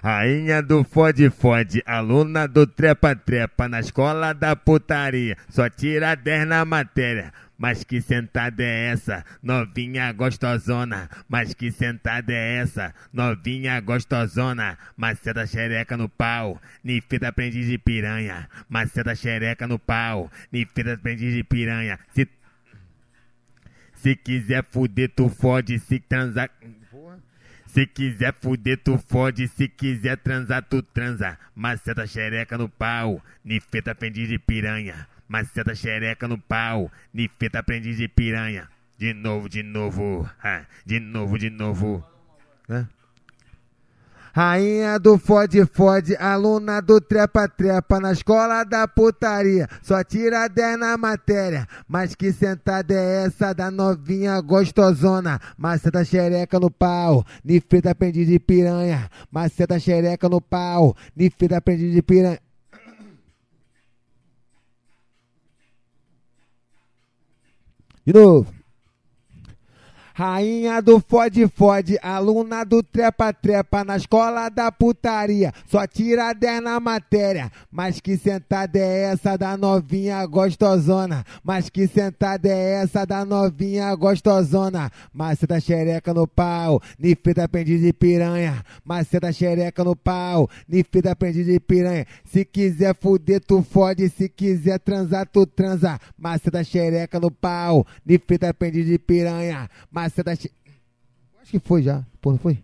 Rainha do fode fode, aluna do trepa trepa na escola da putaria, só tira 10 na matéria. Mas que sentada é essa, novinha gostosona? Mas que sentada é essa, novinha gostosona? Maceta xereca no pau, nifita aprendiz de piranha. Maceta xereca no pau, nifita aprendiz de piranha. Se, se quiser fuder, tu fode, se transar. Se quiser fuder, tu fode. Se quiser transar, tu transa. Maceta xereca no pau. Nifeta aprendiz de piranha. Maceta xereca no pau. Nifeta aprendiz de piranha. De novo, de novo. de novo, de novo. Rainha do fode fode, aluna do trepa trepa na escola da putaria, só tira 10 na matéria. Mas que sentada é essa da novinha gostosona? Maceta xereca no pau, nifeta aprendiz de piranha. Maceta xereca no pau, nifeta aprendiz de piranha. De novo. Rainha do fode fode, aluna do trepa trepa na escola da putaria, só tira 10 na matéria. Mas que sentada é essa da novinha gostosona? Mas que sentada é essa da novinha gostosona? Maceta xereca no pau, nifeta aprendiz de piranha. Maceta xereca no pau, nifeta aprendiz de piranha. Se quiser fuder, tu fode. Se quiser transar, tu transa. Maceta xereca no pau, nifeta aprendiz de piranha. Maceta. Acho que foi já. Pô, não foi?